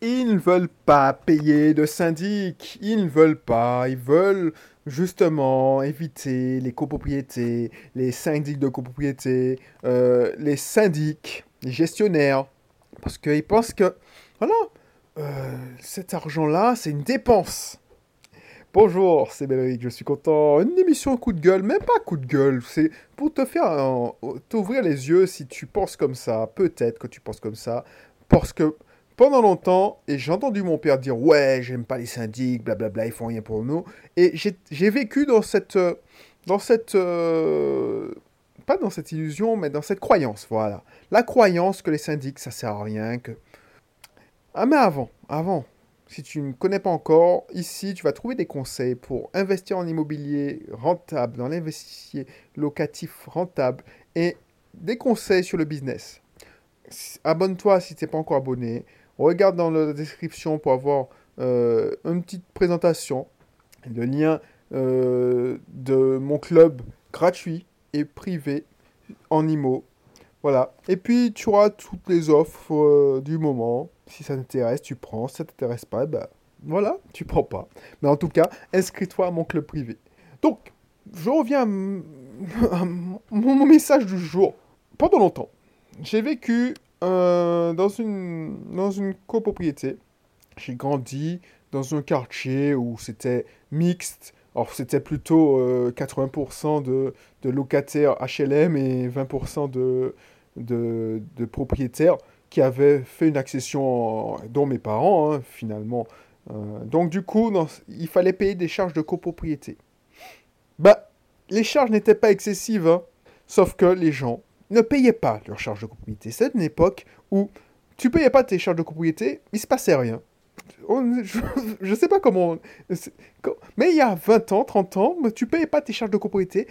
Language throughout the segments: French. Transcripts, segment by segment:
ils ne veulent pas payer de syndic. Ils ne veulent pas. Ils veulent justement éviter les copropriétés, les syndics de copropriété, euh, les syndics, les gestionnaires. Parce qu'ils pensent que, voilà, euh, cet argent-là, c'est une dépense. Bonjour, c'est Belric, je suis content. Une émission coup de gueule, même pas coup de gueule, c'est pour te faire t'ouvrir les yeux si tu penses comme ça. Peut-être que tu penses comme ça. Parce que pendant longtemps, et j'ai entendu mon père dire Ouais, j'aime pas les syndics, blablabla, ils font rien pour nous. Et j'ai vécu dans cette. Euh, dans cette. Euh, pas dans cette illusion, mais dans cette croyance, voilà. La croyance que les syndics, ça sert à rien, que. Ah, mais avant, avant, si tu ne connais pas encore, ici, tu vas trouver des conseils pour investir en immobilier rentable, dans l'investissement locatif rentable et des conseils sur le business. Abonne-toi si tu n'es pas encore abonné. Regarde dans la description pour avoir euh, une petite présentation, le lien euh, de mon club gratuit et privé en IMO. Voilà. Et puis tu auras toutes les offres euh, du moment. Si ça t'intéresse, tu prends. Si ça t'intéresse pas, ben voilà, tu prends pas. Mais en tout cas, inscris-toi à mon club privé. Donc, je reviens à mon message du jour. Pendant longtemps, j'ai vécu euh, dans, une, dans une copropriété. J'ai grandi dans un quartier où c'était mixte. Alors, c'était plutôt 80% euh, de, locataires HLM et 20% de, de, de, propriétaires qui avaient fait une accession, dont mes parents, hein, finalement. Euh, donc, du coup, il fallait payer des charges de copropriété. Bah, les charges n'étaient pas excessives, hein, sauf que les gens ne payaient pas leurs charges de copropriété. C'est une époque où tu payais pas tes charges de copropriété, il se passait rien. je ne sais pas comment... Mais il y a 20 ans, 30 ans, tu payais pas tes charges de copropriété.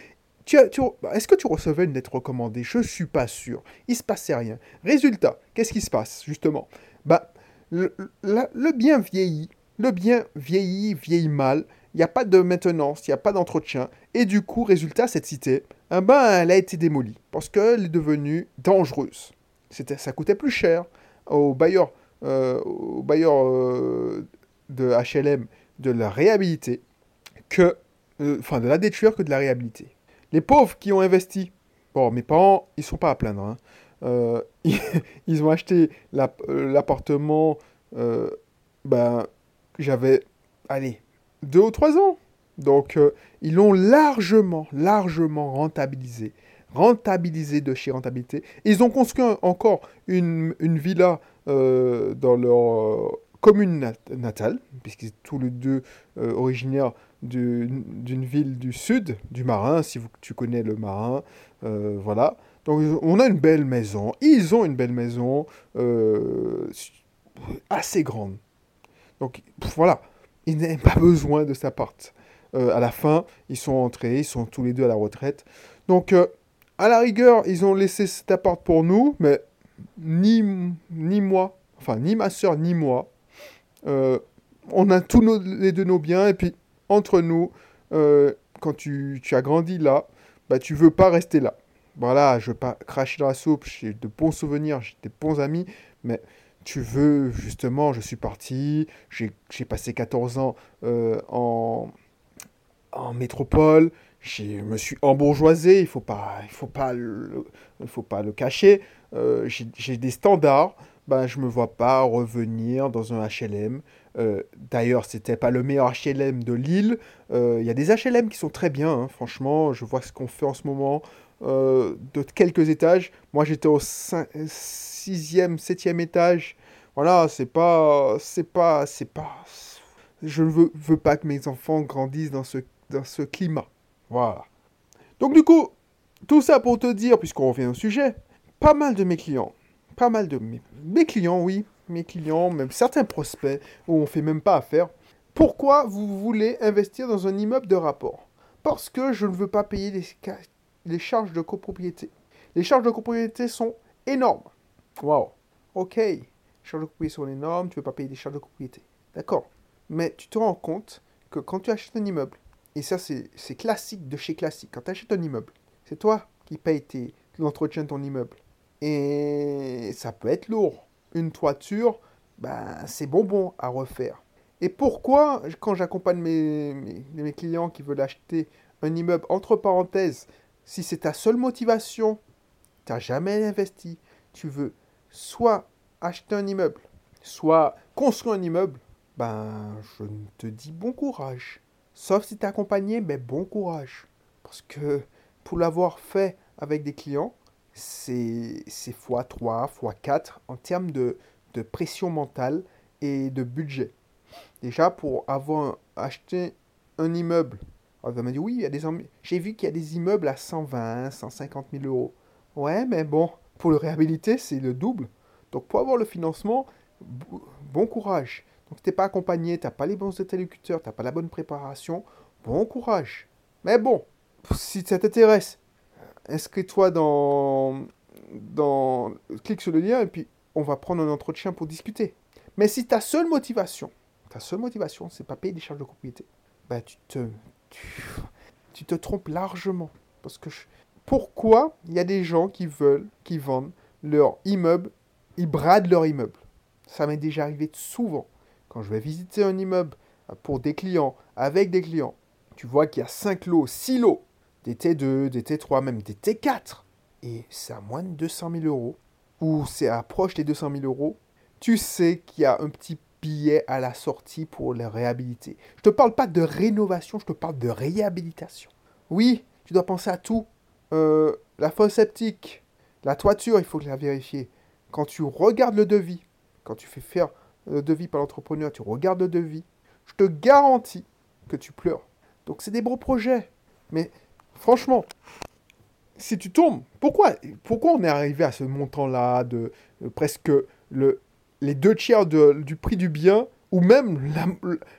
Est-ce que tu recevais une lettre recommandée? Je suis pas sûr. Il se passait rien. Résultat, qu'est-ce qui se passe, justement? Bah, le, le bien vieillit. Le bien vieillit, vieillit mal. Il n'y a pas de maintenance, il n'y a pas d'entretien. Et du coup, résultat, cette cité, eh ben, elle a été démolie parce qu'elle est devenue dangereuse. C'était, ça coûtait plus cher aux bailleurs, euh, aux bailleurs euh, de HLM de la réhabiliter que, euh, enfin, de la détruire que de la réhabiliter. Les pauvres qui ont investi, bon, mes parents, ils sont pas à plaindre. Hein. Ils, ont acheté l'appartement, ben, j'avais, allez, deux ou trois ans. Donc, euh, ils l'ont largement, largement rentabilisé. Rentabilisé de chez rentabilité. Ils ont construit encore une, villa euh, dans leur euh, commune natale, puisqu'ils sont tous les deux originaires d'une ville du sud, du Marin, si tu connais le Marin. voilà. Donc, on a une belle maison. Ils ont une belle maison assez grande. Donc, voilà. Ils n'avaient pas besoin de sa porte. Euh, à la fin, ils sont entrés, ils sont tous les deux à la retraite. Donc, euh, à la rigueur, ils ont laissé cet appart pour nous, mais ni, ni moi, enfin, ni ma soeur, ni moi, euh, on a tous les deux nos biens, et puis, entre nous, quand tu, tu, as grandi là, bah, tu veux pas rester là. Voilà, je veux pas cracher dans la soupe, j'ai de bons souvenirs, j'ai des bons amis, mais tu veux, justement, je suis parti, j'ai passé 14 ans en, en métropole, je me suis embourgeoisé, il ne faut, pas, faut, le, faut pas le cacher. Euh, j'ai des standards, ben, je ne me vois pas revenir dans un HLM. Euh, D'ailleurs, ce n'était pas le meilleur HLM de Lille. Euh, il y a des HLM qui sont très bien, hein, franchement. Je vois ce qu'on fait en ce moment euh, de quelques étages. Moi, j'étais au 6e, 7e étage. Voilà, c'est pas. C'est pas. C'est pas. Je ne veux, veux pas que mes enfants grandissent dans ce dans ce climat. Voilà. Donc du coup, tout ça pour te dire, puisqu'on revient au sujet, pas mal de mes clients, pas mal de mes, clients, oui, mes clients, même certains prospects où on fait même pas affaire. Pourquoi vous voulez investir dans un immeuble de rapport? Parce que je ne veux pas payer les, les charges de copropriété. Les charges de copropriété sont énormes. Waouh. Ok. Les charges de copropriété sont énormes, tu ne veux pas payer des charges de copropriété. D'accord. Mais tu te rends compte que quand tu achètes un immeuble, et ça, c'est classique de chez classique. Quand tu achètes un immeuble, c'est toi qui payes l'entretien de ton immeuble. Et ça peut être lourd. Une toiture, ben, c'est bonbon à refaire. Et pourquoi, quand j'accompagne mes clients qui veulent acheter un immeuble, entre parenthèses, si c'est ta seule motivation, tu n'as jamais investi, tu veux soit acheter un immeuble, soit construire un immeuble, ben, je te dis bon courage. Sauf si tu es accompagné, mais bon courage. Parce que pour l'avoir fait avec des clients, c'est x3, x4 en termes de, de pression mentale et de budget. Déjà, pour avoir acheté un immeuble, on m'a dit oui, il y a des j'ai vu qu'il y a des immeubles à 120, 150 000 euros. Ouais, mais bon, pour le réhabiliter, c'est le double. Donc pour avoir le financement, bon courage. Donc tu n'es pas accompagné, tu n'as pas les bons interlocuteurs, tu n'as pas la bonne préparation, bon courage. Mais bon, si ça t'intéresse, inscris-toi dans, dans... Clique sur le lien et puis on va prendre un entretien pour discuter. Mais si ta seule motivation, ta seule motivation, c'est pas payer des charges de propriété, bah tu te, tu, te trompes largement. Parce que pourquoi il y a des gens qui veulent, qui vendent leur immeuble, ils bradent leur immeuble? Ça m'est déjà arrivé souvent. Quand je vais visiter un immeuble pour des clients, avec des clients, tu vois qu'il y a 5 lots, 6 lots, des T2, des T3, même des T4, et c'est à moins de 200 000 euros, ou c'est approche des 200 000 euros, tu sais qu'il y a un petit billet à la sortie pour les réhabiliter. Je ne te parle pas de rénovation, je te parle de réhabilitation. Oui, tu dois penser à tout. Euh, la fosse septique, la toiture, il faut la vérifier. Quand tu regardes le devis, quand tu fais faire le devis par l'entrepreneur, tu regardes le devis, je te garantis que tu pleures. Donc c'est des beaux projets. Mais franchement, si tu tombes, pourquoi, pourquoi on est arrivé à ce montant-là de, presque le, les deux tiers du prix du bien, ou même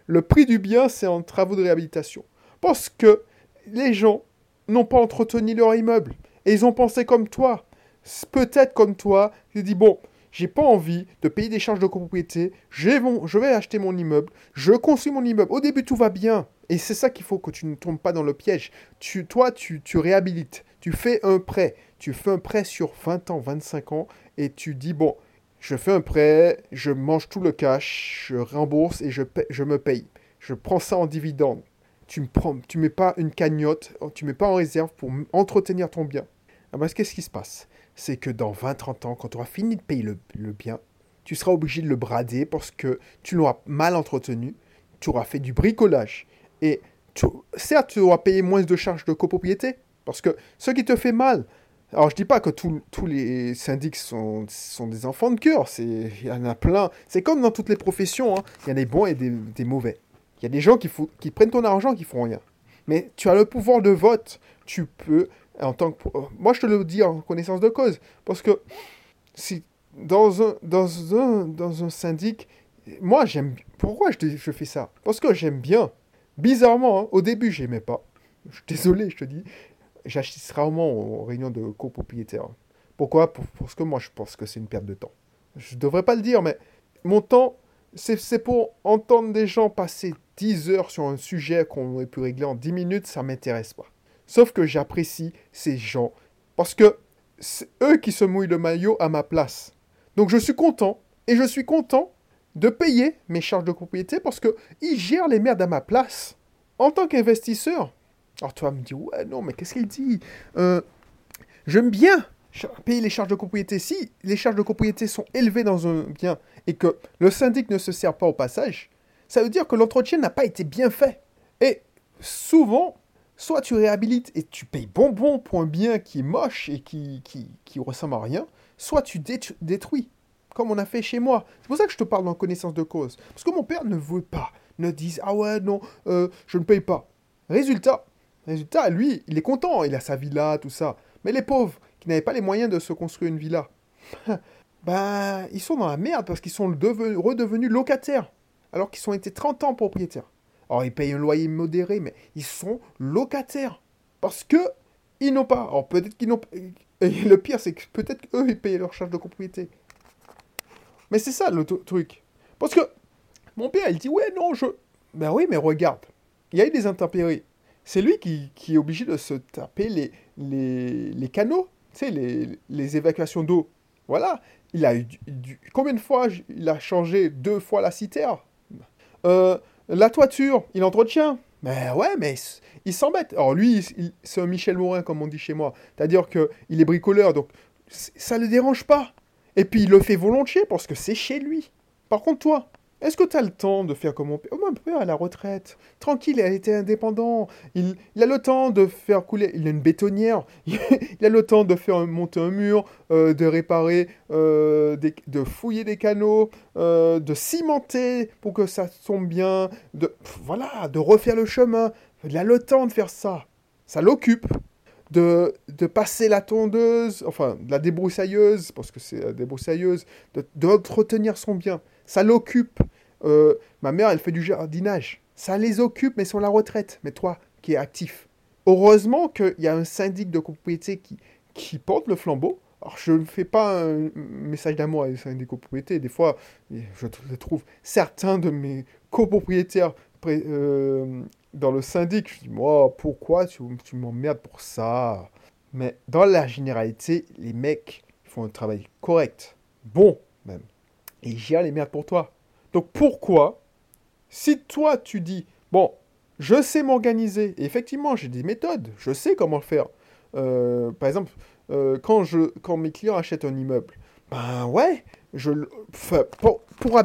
le prix du bien, c'est en travaux de réhabilitation Parce que les gens n'ont pas entretenu leur immeuble. Et ils ont pensé comme toi. Peut-être comme toi, ils disent, bon, j'ai pas envie de payer des charges de copropriété, je vais acheter mon immeuble, je construis mon immeuble. Au début, tout va bien. Et c'est ça qu'il faut que tu ne tombes pas dans le piège. Tu, toi, tu, tu réhabilites, tu fais un prêt, tu fais un prêt sur 20 ans, 25 ans, et tu dis, bon, je fais un prêt, je mange tout le cash, je rembourse et je, je me paye. Je prends ça en dividende. Tu ne tu mets pas une cagnotte, tu mets pas en réserve pour entretenir ton bien. Ah ben, qu'est-ce qui se passe? C'est que dans 20-30 ans, quand tu auras fini de payer le, bien, tu seras obligé de le brader parce que tu l'auras mal entretenu, tu auras fait du bricolage. Et certes, tu auras payé moins de charges de copropriété, parce que ce qui te fait mal, alors, je dis pas que tous les syndics sont, sont, des enfants de cœur. Il y en a plein. C'est comme dans toutes les professions. Hein. Il y a des bons et des, mauvais. Il y a des gens qui, qui prennent ton argent qui font rien. Mais tu as le pouvoir de vote. Tu peux, en tant que. Moi, je te le dis en connaissance de cause. Parce que si dans un, dans un, dans un syndic, moi, j'aime. Pourquoi je, je fais ça? Parce que j'aime bien. Bizarrement, hein, au début, j'aimais pas. Je suis désolé, je te dis j'assiste rarement aux réunions de copropriétaires. Pourquoi? Parce que moi, je pense que c'est une perte de temps. Je ne devrais pas le dire, mais mon temps, c'est pour entendre des gens passer 10 heures sur un sujet qu'on aurait pu régler en 10 minutes, ça m'intéresse pas. Sauf que j'apprécie ces gens parce que c'est eux qui se mouillent le maillot à ma place. Donc je suis content et je suis content de payer mes charges de propriété parce qu'ils gèrent les merdes à ma place. En tant qu'investisseur, alors toi me dis, ouais, non, mais qu'est-ce qu'il dit? Euh, J'aime bien payer les charges de propriété. Si les charges de propriété sont élevées dans un bien et que le syndic ne se sert pas au passage, ça veut dire que l'entretien n'a pas été bien fait. Et souvent, soit tu réhabilites et tu payes bonbon pour un bien qui est moche et qui, qui, qui ressemble à rien, soit tu détruis, comme on a fait chez moi. C'est pour ça que je te parle en connaissance de cause. Parce que mon père ne veut pas, ne dise, ah ouais, non, euh, je ne paye pas. Résultat, Résultat, lui, il est content, il a sa villa, tout ça. Mais les pauvres, qui n'avaient pas les moyens de se construire une villa, ben, ils sont dans la merde parce qu'ils sont redevenus locataires. Alors qu'ils ont été 30 ans propriétaires. Alors, ils payent un loyer modéré, mais ils sont locataires. Parce que ils n'ont pas. Alors, peut-être qu'ils n'ont Et le pire, c'est que peut-être qu'eux, ils payent leur charge de propriété. Mais c'est ça le truc. Parce que mon père, il dit Ouais, non, je. Ben oui, mais regarde. Il y a eu des intempéries c'est lui qui, est obligé de se taper les, les, canaux, tu sais, les, évacuations d'eau. Voilà. Il a eu du, Combien de fois il a changé deux fois la citerne euh, La toiture, il entretient. Mais ouais, mais il s'embête. Alors lui, c'est un Michel Morin, comme on dit chez moi. C'est-à-dire qu'il est bricoleur, donc ça ne le dérange pas. Et puis il le fait volontiers parce que c'est chez lui. Par contre, toi, est-ce que tu as le temps de faire comme mon père? Oh, mon père à la retraite. Tranquille, il a été indépendant. Il, a le temps de faire couler. Il a une bétonnière. il a le temps de faire monter un mur, euh, de réparer, euh, de fouiller des canaux, euh, de cimenter pour que ça tombe bien. De, voilà, de refaire le chemin. Il a le temps de faire ça. Ça l'occupe. De, de, passer la tondeuse, enfin, la débroussailleuse, parce que c'est la débroussailleuse, d'entretenir son bien ça l'occupe. Euh, ma mère, elle fait du jardinage. Ça les occupe, mais sur la retraite. Mais toi, qui es actif. Heureusement qu'il y a un syndic de copropriété qui, qui porte le flambeau. Alors, je ne fais pas un message d'amour à les syndics de copropriété. Des fois, je trouve certains de mes copropriétaires euh, dans le syndic. Je dis, moi, pourquoi tu, tu m'emmerdes pour ça? Mais dans la généralité, les mecs font un travail correct. Bon, même et gère les merdes pour toi. Donc pourquoi, si toi tu dis, bon, je sais m'organiser, effectivement j'ai des méthodes, je sais comment faire. Euh, par exemple, euh, quand, je, quand mes clients achètent un immeuble, ben ouais, je, pour, pour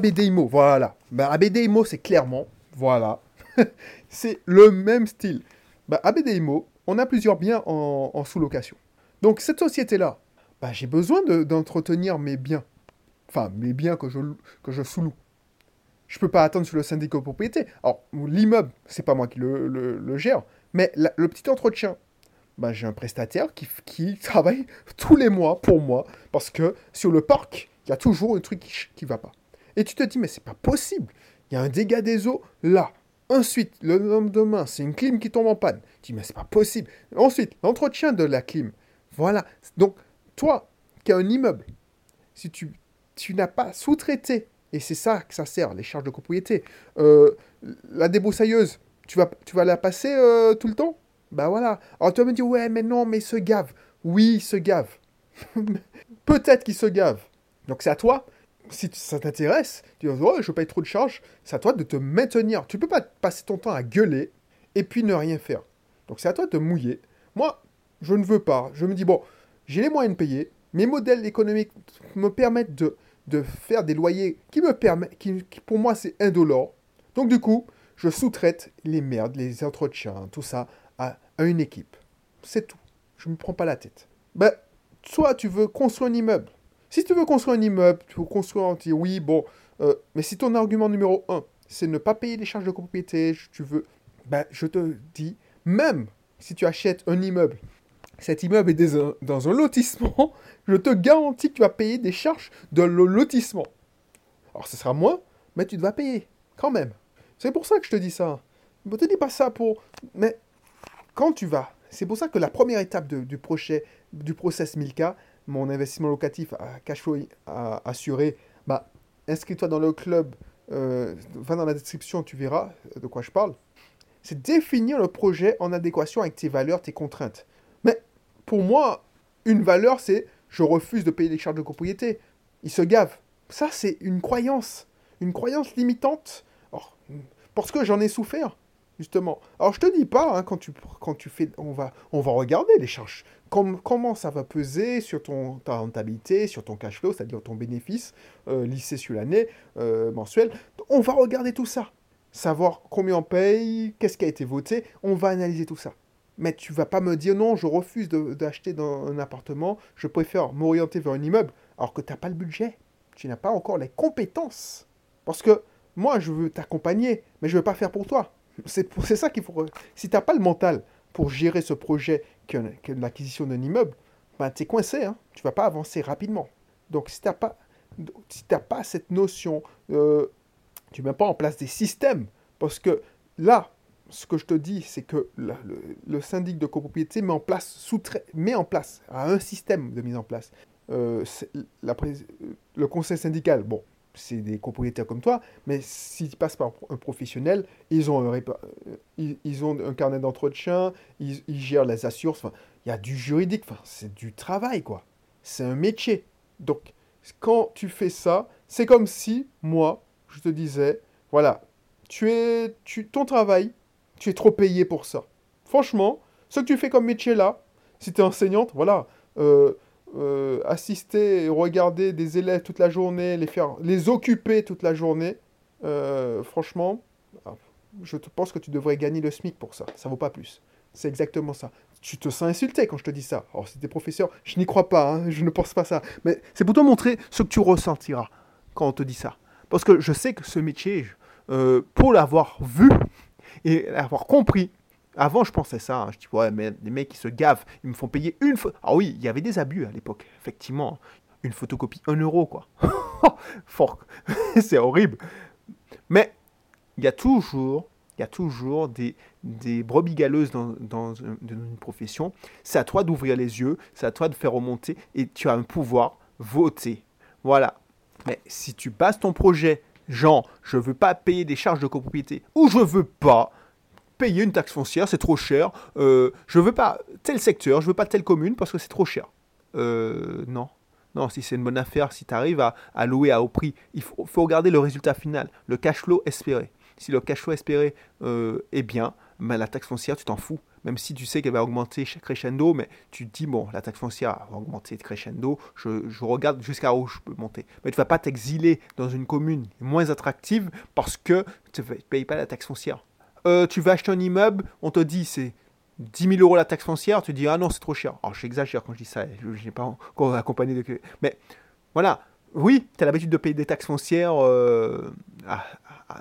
voilà. Ben c'est clairement, voilà, c'est le même style. Ben, on a plusieurs biens en, sous-location. Donc cette société-là, ben, j'ai besoin d'entretenir mes biens. Enfin, mes biens que je, que je sous-loue. Je peux pas attendre sur le syndicat de propriété. Alors, l'immeuble, c'est pas moi qui le, gère, mais le petit entretien, bah, j'ai un prestataire qui, qui, travaille tous les mois pour moi, parce que sur le parc, il y a toujours un truc qui, ne va pas. Et tu te dis, mais c'est pas possible. Il y a un dégât des eaux là. Ensuite, le lendemain, c'est une clim qui tombe en panne. Tu dis, mais c'est pas possible. Ensuite, l'entretien de la clim. Voilà. Donc, toi, qui as un immeuble, si tu tu n'as pas sous-traité. Et c'est ça que ça sert, les charges de copropriété. Euh, la débroussailleuse, tu vas, tu vas la passer euh, tout le temps? Bah voilà. Alors tu vas me dire, ouais, mais non, mais se gave. Oui, se gave. Peut-être qu'il se gave. Donc c'est à toi. Si ça t'intéresse, tu vas dire, oh, je paye trop de charges. C'est à toi de te maintenir. Tu peux pas passer ton temps à gueuler et puis ne rien faire. Donc c'est à toi de te mouiller. Moi, je ne veux pas. Je me dis, bon, j'ai les moyens de payer. Mes modèles économiques me permettent de de faire des loyers qui me permettent, qui, pour moi c'est indolore. Donc du coup, je sous-traite les merdes, les entretiens, tout ça à, une équipe. C'est tout. Je ne me prends pas la tête. Ben, soit tu veux construire un immeuble. Si tu veux construire un immeuble, tu veux construire un... Oui, bon, euh, mais si ton argument numéro un, c'est ne pas payer les charges de copropriété, tu veux... Ben, je te dis, même si tu achètes un immeuble cet immeuble est dans un lotissement, je te garantis que tu vas payer des charges de lotissement. Alors ce sera moins, mais tu vas payer, quand même. C'est pour ça que je te dis ça. Je te dis pas ça pour... Mais quand tu vas, c'est pour ça que la première étape du projet, du process 1000K, mon investissement locatif à cash flow assuré, bah, inscris-toi dans le club, euh, va dans la description, tu verras de quoi je parle. C'est définir le projet en adéquation avec tes valeurs, tes contraintes. Pour moi, une valeur, c'est je refuse de payer les charges de copropriété. Il se gave. Ça, c'est une croyance. Une croyance limitante. parce que j'en ai souffert, justement. Alors, je te dis pas, hein, quand, tu, quand fais. On va, on va regarder les charges. comment ça va peser sur ton, ta rentabilité, sur ton cash flow, c'est-à-dire ton bénéfice euh, lissé sur l'année, euh, mensuel. On va regarder tout ça. Savoir combien on paye, qu'est-ce qui a été voté. On va analyser tout ça. Mais tu vas pas me dire non, je refuse d'acheter un appartement, je préfère m'orienter vers un immeuble, alors que tu n'as pas le budget. Tu n'as pas encore les compétences. Parce que moi, je veux t'accompagner, mais je ne veux pas faire pour toi. C'est ça qu'il faut. Si tu n'as pas le mental pour gérer ce projet que, l'acquisition d'un immeuble, ben, tu es coincé, hein. tu ne vas pas avancer rapidement. Donc si tu n'as pas, si pas cette notion, euh, tu ne mets pas en place des systèmes, parce que là, ce que je te dis, c'est que le, syndic de copropriété met en place, met en place, a un système de mise en place. Euh, le conseil syndical, bon, c'est des copropriétaires comme toi, mais s'ils passent par un professionnel, ils ont un, euh, ils, ont un carnet d'entretien, ils, gèrent les assurances, il y a du juridique, c'est du travail, quoi. C'est un métier. Donc, quand tu fais ça, c'est comme si, moi, je te disais, voilà, tu es, ton travail, tu es trop payé pour ça. Franchement, ce que tu fais comme métier là, si tu es enseignante, voilà, euh, euh, assister et regarder des élèves toute la journée, les faire, les occuper toute la journée, euh, franchement, ah, je te pense que tu devrais gagner le SMIC pour ça. Ça vaut pas plus. C'est exactement ça. Tu te sens insulté quand je te dis ça. Alors, si t'es professeur, je n'y crois pas, hein, je ne pense pas ça. Mais c'est pour te montrer ce que tu ressentiras quand on te dit ça. Parce que je sais que ce métier, pour l'avoir vu et l'avoir compris, avant je pensais ça, hein. je dis ouais mais les mecs qui se gavent, ils me font payer une fois. Ah oui, il y avait des abus à l'époque, effectivement. Une photocopie, un euro quoi. Fort, c'est horrible. Mais il y a toujours, il y a toujours des, des brebis galeuses dans, dans, une profession. C'est à toi d'ouvrir les yeux, c'est à toi de faire remonter et tu as un pouvoir voter. Voilà. Mais si tu bases ton projet, genre, je veux pas payer des charges de copropriété ou je veux pas payer une taxe foncière, c'est trop cher. Euh, je veux pas tel secteur, je veux pas telle commune parce que c'est trop cher. Euh, non. Non, si c'est une bonne affaire, si tu arrives à, louer à haut prix, il faut, regarder le résultat final, le cash flow espéré. Si le cash flow espéré euh, est bien, la taxe foncière, tu t'en fous. Même si tu sais qu'elle va augmenter crescendo, mais tu te dis, bon, la taxe foncière va augmenter crescendo, je, je regarde jusqu'à où je peux monter. Mais tu ne vas pas t'exiler dans une commune moins attractive parce que tu ne payes pas la taxe foncière. Euh, tu vas acheter un immeuble, on te dit c'est 10 000 euros la taxe foncière, tu dis ah non, c'est trop cher. Alors j'exagère quand je dis ça, je n'ai pas encore accompagné de. Mais voilà, oui, tu as l'habitude de payer des taxes foncières euh,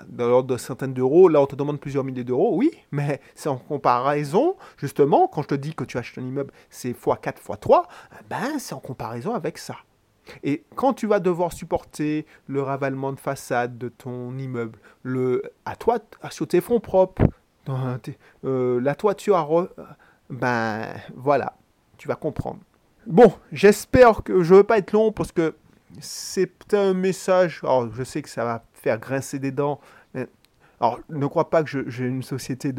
dans l'ordre de centaines d'euros. Là, on te demande plusieurs milliers d'euros, oui, mais c'est en comparaison, justement, quand je te dis que tu achètes un immeuble, c'est x4, x3, ben c'est en comparaison avec ça. Et quand tu vas devoir supporter le ravalement de façade de ton immeuble, le, à toi, sur tes fonds propres, euh, la toiture, ben voilà, tu vas comprendre. Bon, j'espère que je ne veux pas être long parce que c'est un message. Alors, je sais que ça va faire grincer des dents. Alors, ne crois pas que j'ai une société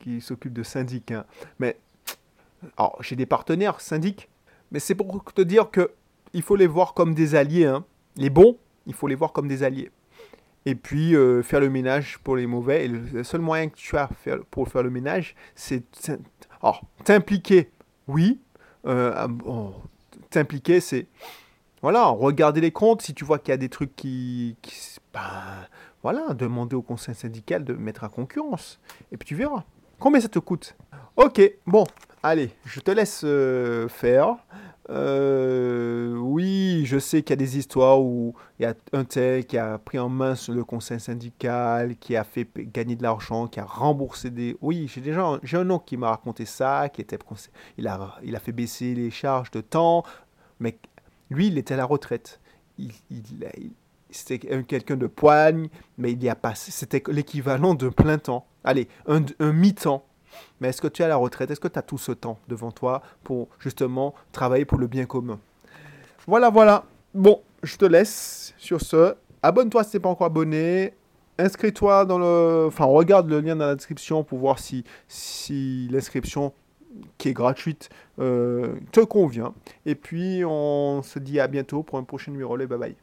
qui s'occupe de syndic. Hein, mais alors, j'ai des partenaires syndics. Mais c'est pour te dire que il faut les voir comme des alliés. Hein. Les bons, il faut les voir comme des alliés. Et puis euh, faire le ménage pour les mauvais. Et le seul moyen que tu as pour faire le ménage, c'est t'impliquer. Oui. Euh, t'impliquer, c'est voilà, regarder les comptes. Si tu vois qu'il y a des trucs qui, ben, voilà, demander au conseil syndical de mettre à concurrence. Et puis tu verras. Combien ça te coûte? Ok, bon, allez, je te laisse euh, faire. Euh, oui, je sais qu'il y a des histoires où il y a un tel qui a pris en main le conseil syndical, qui a fait gagner de l'argent, qui a remboursé des... Oui, j'ai déjà j'ai un oncle qui m'a raconté ça, qui était il a, il a fait baisser les charges de temps, mais lui, il était à la retraite. Il, c'était quelqu'un de poigne, mais il y a pas... C'était l'équivalent d'un plein temps. Allez, un, un mi-temps. Mais est-ce que tu es à la retraite? Est-ce que tu as tout ce temps devant toi pour justement travailler pour le bien commun? Voilà, voilà. Bon, je te laisse sur ce. Abonne-toi si tu n'es pas encore abonné. Inscris-toi dans le... Enfin, regarde le lien dans la description pour voir si, si l'inscription qui est gratuite euh, te convient. Et puis, on se dit à bientôt pour un prochain numéro. Bye bye.